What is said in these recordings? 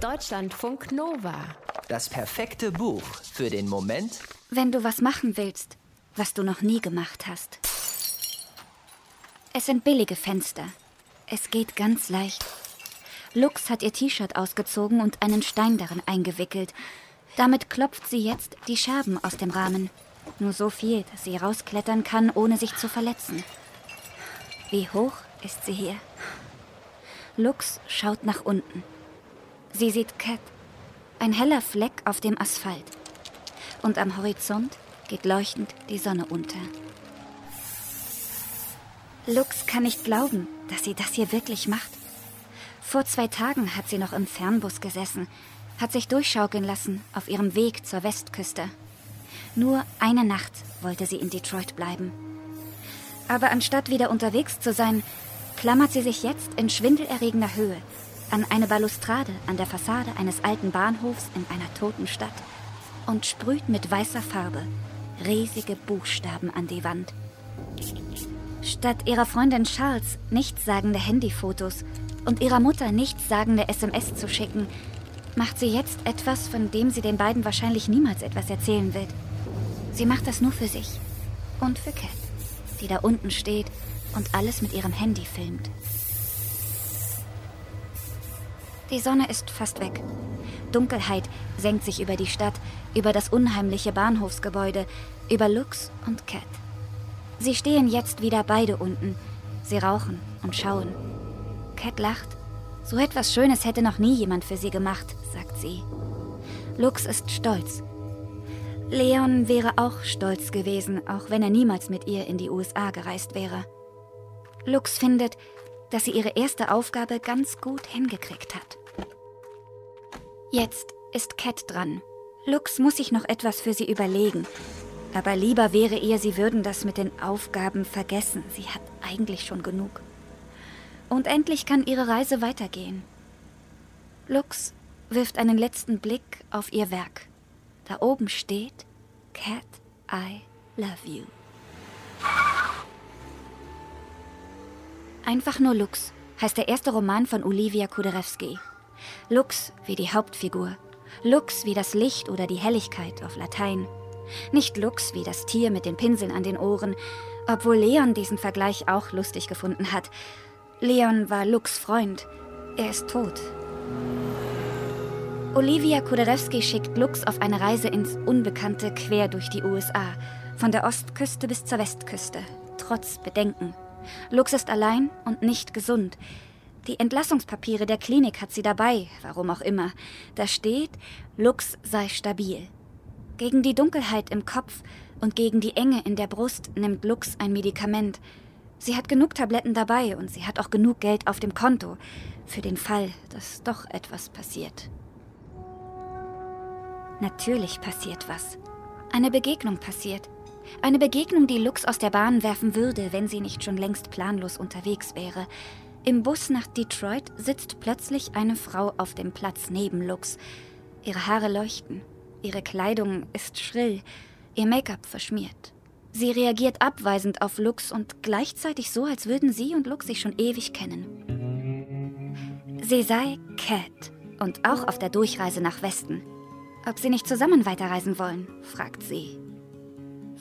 Deutschlandfunk Nova. Das perfekte Buch für den Moment, Wenn du was machen willst, was du noch nie gemacht hast. Es sind billige Fenster. Es geht ganz leicht. Lux hat ihr T-Shirt ausgezogen und einen Stein darin eingewickelt. Damit klopft sie jetzt die Scherben aus dem Rahmen. Nur so viel, dass sie rausklettern kann, ohne sich zu verletzen. Wie hoch ist sie hier? Lux schaut nach unten. Sie sieht Cat. Ein heller Fleck auf dem Asphalt. Und am Horizont geht leuchtend die Sonne unter. Lux kann nicht glauben, dass sie das hier wirklich macht. Vor zwei Tagen hat sie noch im Fernbus gesessen, hat sich durchschaukeln lassen auf ihrem Weg zur Westküste. Nur eine Nacht wollte sie in Detroit bleiben. Aber anstatt wieder unterwegs zu sein, klammert sie sich jetzt in schwindelerregender Höhe an eine Balustrade an der Fassade eines alten Bahnhofs in einer toten Stadt und sprüht mit weißer Farbe riesige Buchstaben an die Wand. Statt ihrer Freundin Charles nichtssagende Handyfotos und ihrer Mutter nichtssagende SMS zu schicken, macht sie jetzt etwas, von dem sie den beiden wahrscheinlich niemals etwas erzählen wird. Sie macht das nur für sich und für Cat, die da unten steht und alles mit ihrem Handy filmt. Die Sonne ist fast weg. Dunkelheit senkt sich über die Stadt, über das unheimliche Bahnhofsgebäude, über Lux und Cat. Sie stehen jetzt wieder beide unten. Sie rauchen und schauen. Cat lacht. So etwas Schönes hätte noch nie jemand für sie gemacht, sagt sie. Lux ist stolz. Leon wäre auch stolz gewesen, auch wenn er niemals mit ihr in die USA gereist wäre. Lux findet, dass sie ihre erste Aufgabe ganz gut hingekriegt hat. Jetzt ist Cat dran. Lux muss sich noch etwas für sie überlegen. Aber lieber wäre ihr, sie würden das mit den Aufgaben vergessen. Sie hat eigentlich schon genug. Und endlich kann ihre Reise weitergehen. Lux wirft einen letzten Blick auf ihr Werk. Da oben steht Cat, I love you. Einfach nur Lux heißt der erste Roman von Olivia Kuderewski. Lux wie die Hauptfigur. Lux wie das Licht oder die Helligkeit auf Latein. Nicht Lux wie das Tier mit den Pinseln an den Ohren, obwohl Leon diesen Vergleich auch lustig gefunden hat. Leon war Lux Freund. Er ist tot. Olivia Kuderewski schickt Lux auf eine Reise ins Unbekannte quer durch die USA, von der Ostküste bis zur Westküste, trotz Bedenken. Lux ist allein und nicht gesund. Die Entlassungspapiere der Klinik hat sie dabei, warum auch immer. Da steht, Lux sei stabil. Gegen die Dunkelheit im Kopf und gegen die Enge in der Brust nimmt Lux ein Medikament. Sie hat genug Tabletten dabei und sie hat auch genug Geld auf dem Konto, für den Fall, dass doch etwas passiert. Natürlich passiert was. Eine Begegnung passiert. Eine Begegnung, die Lux aus der Bahn werfen würde, wenn sie nicht schon längst planlos unterwegs wäre. Im Bus nach Detroit sitzt plötzlich eine Frau auf dem Platz neben Lux. Ihre Haare leuchten, ihre Kleidung ist schrill, ihr Make-up verschmiert. Sie reagiert abweisend auf Lux und gleichzeitig so, als würden sie und Lux sich schon ewig kennen. Sie sei Cat und auch auf der Durchreise nach Westen. Ob sie nicht zusammen weiterreisen wollen, fragt sie.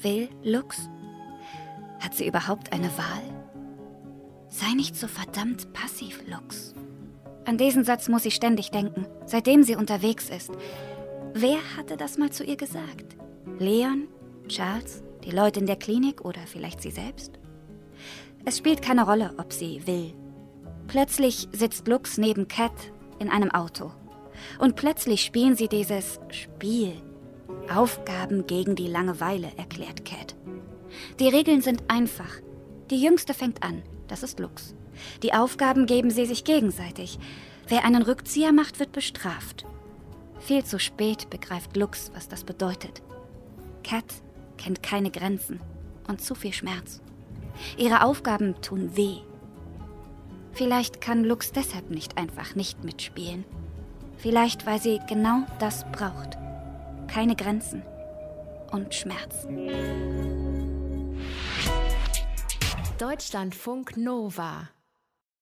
Will Lux? Hat sie überhaupt eine Wahl? Sei nicht so verdammt passiv, Lux. An diesen Satz muss sie ständig denken, seitdem sie unterwegs ist. Wer hatte das mal zu ihr gesagt? Leon? Charles? Die Leute in der Klinik oder vielleicht sie selbst? Es spielt keine Rolle, ob sie will. Plötzlich sitzt Lux neben Cat in einem Auto. Und plötzlich spielen sie dieses Spiel. Aufgaben gegen die Langeweile, erklärt Cat. Die Regeln sind einfach. Die Jüngste fängt an, das ist Lux. Die Aufgaben geben sie sich gegenseitig. Wer einen Rückzieher macht, wird bestraft. Viel zu spät begreift Lux, was das bedeutet. Cat kennt keine Grenzen und zu viel Schmerz. Ihre Aufgaben tun weh. Vielleicht kann Lux deshalb nicht einfach nicht mitspielen. Vielleicht, weil sie genau das braucht. Keine Grenzen und Schmerz. Deutschlandfunk Nova